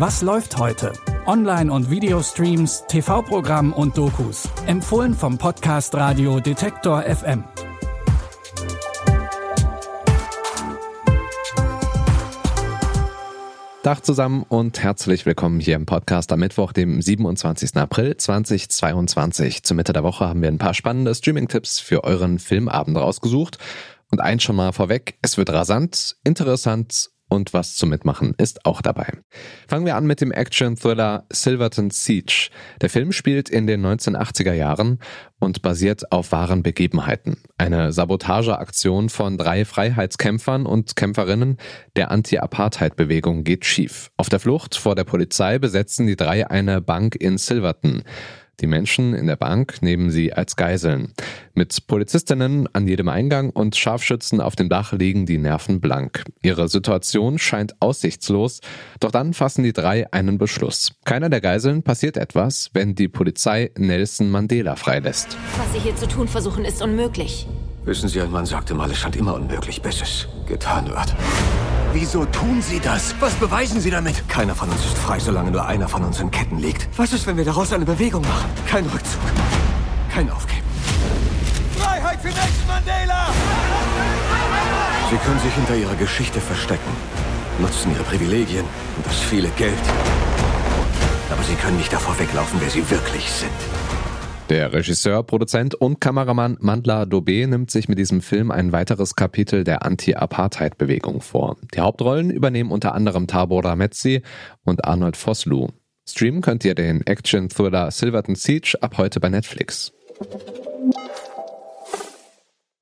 Was läuft heute? Online- und Videostreams, TV-Programm und Dokus. Empfohlen vom Podcast Radio Detektor FM. Tag zusammen und herzlich willkommen hier im Podcast am Mittwoch, dem 27. April 2022. Zur Mitte der Woche haben wir ein paar spannende Streaming-Tipps für euren Filmabend rausgesucht. Und eins schon mal vorweg, es wird rasant, interessant und was zum Mitmachen ist auch dabei. Fangen wir an mit dem Action-Thriller Silverton Siege. Der Film spielt in den 1980er Jahren und basiert auf wahren Begebenheiten. Eine Sabotageaktion von drei Freiheitskämpfern und Kämpferinnen der Anti-Apartheid-Bewegung geht schief. Auf der Flucht vor der Polizei besetzen die drei eine Bank in Silverton. Die Menschen in der Bank nehmen sie als Geiseln. Mit Polizistinnen an jedem Eingang und Scharfschützen auf dem Dach liegen die Nerven blank. Ihre Situation scheint aussichtslos, doch dann fassen die drei einen Beschluss. Keiner der Geiseln passiert etwas, wenn die Polizei Nelson Mandela freilässt. Was Sie hier zu tun versuchen, ist unmöglich. Wissen Sie, ein Mann sagte mal, es scheint immer unmöglich, bis es getan wird. Wieso tun Sie das? Was beweisen Sie damit? Keiner von uns ist frei, solange nur einer von uns in Ketten liegt. Was ist, wenn wir daraus eine Bewegung machen? Kein Rückzug. Kein Aufgeben. Freiheit für Nelson Mandela! Sie können sich hinter Ihrer Geschichte verstecken, nutzen Ihre Privilegien und das viele Geld. Aber Sie können nicht davor weglaufen, wer Sie wirklich sind. Der Regisseur, Produzent und Kameramann Mandla Dobe nimmt sich mit diesem Film ein weiteres Kapitel der Anti-Apartheid-Bewegung vor. Die Hauptrollen übernehmen unter anderem Tabor Rametzi und Arnold Vosloo. Streamen könnt ihr den Action-Thriller Silverton Siege ab heute bei Netflix.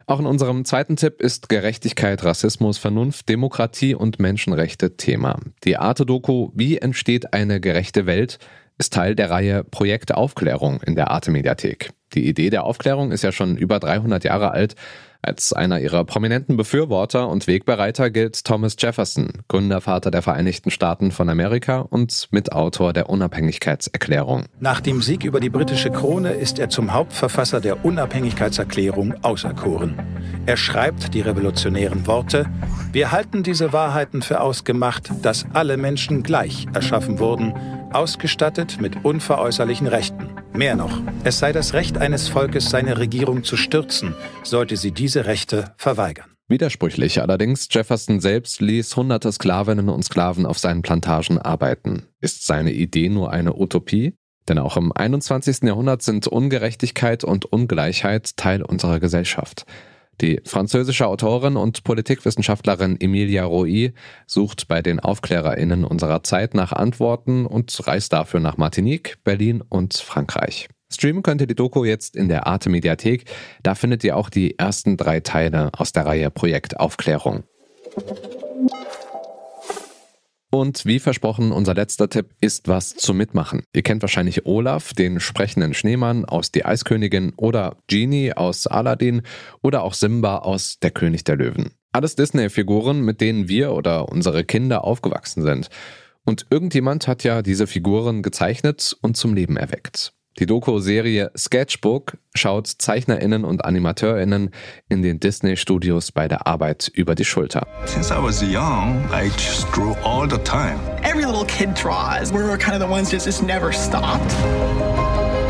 Auch in unserem zweiten Tipp ist Gerechtigkeit, Rassismus, Vernunft, Demokratie und Menschenrechte Thema. Die Arte-Doku Wie entsteht eine gerechte Welt ist Teil der Reihe Projekt Aufklärung in der Arte Mediathek. Die Idee der Aufklärung ist ja schon über 300 Jahre alt. Als einer ihrer prominenten Befürworter und Wegbereiter gilt Thomas Jefferson, Gründervater der Vereinigten Staaten von Amerika und Mitautor der Unabhängigkeitserklärung. Nach dem Sieg über die britische Krone ist er zum Hauptverfasser der Unabhängigkeitserklärung auserkoren. Er schreibt die revolutionären Worte, wir halten diese Wahrheiten für ausgemacht, dass alle Menschen gleich erschaffen wurden ausgestattet mit unveräußerlichen Rechten. Mehr noch, es sei das Recht eines Volkes, seine Regierung zu stürzen, sollte sie diese Rechte verweigern. Widersprüchlich allerdings, Jefferson selbst ließ hunderte Sklavinnen und Sklaven auf seinen Plantagen arbeiten. Ist seine Idee nur eine Utopie? Denn auch im 21. Jahrhundert sind Ungerechtigkeit und Ungleichheit Teil unserer Gesellschaft. Die französische Autorin und Politikwissenschaftlerin Emilia Roy sucht bei den AufklärerInnen unserer Zeit nach Antworten und reist dafür nach Martinique, Berlin und Frankreich. Streamen könnt ihr die Doku jetzt in der Arte Mediathek. Da findet ihr auch die ersten drei Teile aus der Reihe Projekt Aufklärung. Und wie versprochen, unser letzter Tipp ist was zum Mitmachen. Ihr kennt wahrscheinlich Olaf, den sprechenden Schneemann aus Die Eiskönigin oder Genie aus Aladdin oder auch Simba aus Der König der Löwen. Alles Disney-Figuren, mit denen wir oder unsere Kinder aufgewachsen sind. Und irgendjemand hat ja diese Figuren gezeichnet und zum Leben erweckt. Die Doku-Serie Sketchbook schaut ZeichnerInnen und AnimateurInnen in den Disney-Studios bei der Arbeit über die Schulter. Since I was young, I just drew all the time. Every little kid draws. We're kind of the ones that just never stopped.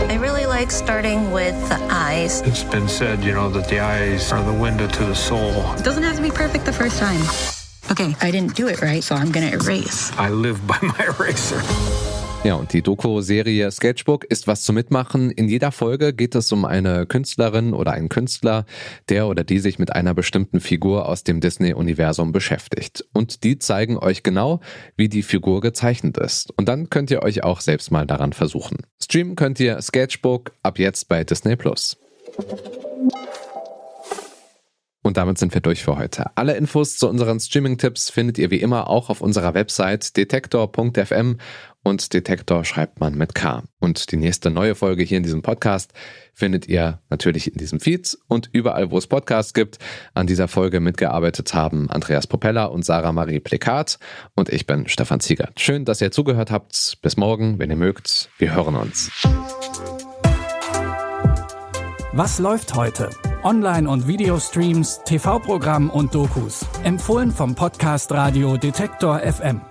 I really like starting with the eyes. It's been said, you know, that the eyes are the window to the soul. It doesn't have to be perfect the first time. Okay, I didn't do it right, so I'm gonna erase. I live by my eraser. Ja, und die Doku-Serie Sketchbook ist was zu mitmachen. In jeder Folge geht es um eine Künstlerin oder einen Künstler, der oder die sich mit einer bestimmten Figur aus dem Disney-Universum beschäftigt. Und die zeigen euch genau, wie die Figur gezeichnet ist. Und dann könnt ihr euch auch selbst mal daran versuchen. Streamen könnt ihr Sketchbook ab jetzt bei Disney Plus. Und damit sind wir durch für heute. Alle Infos zu unseren Streaming-Tipps findet ihr wie immer auch auf unserer Website detektor.fm und Detektor schreibt man mit K. Und die nächste neue Folge hier in diesem Podcast findet ihr natürlich in diesem Feed und überall, wo es Podcasts gibt. An dieser Folge mitgearbeitet haben Andreas Propeller und Sarah Marie Plekat und ich bin Stefan Ziegert. Schön, dass ihr zugehört habt. Bis morgen, wenn ihr mögt. Wir hören uns. Was läuft heute? Online- und Videostreams, TV-Programm und Dokus. Empfohlen vom Podcast Radio Detektor FM.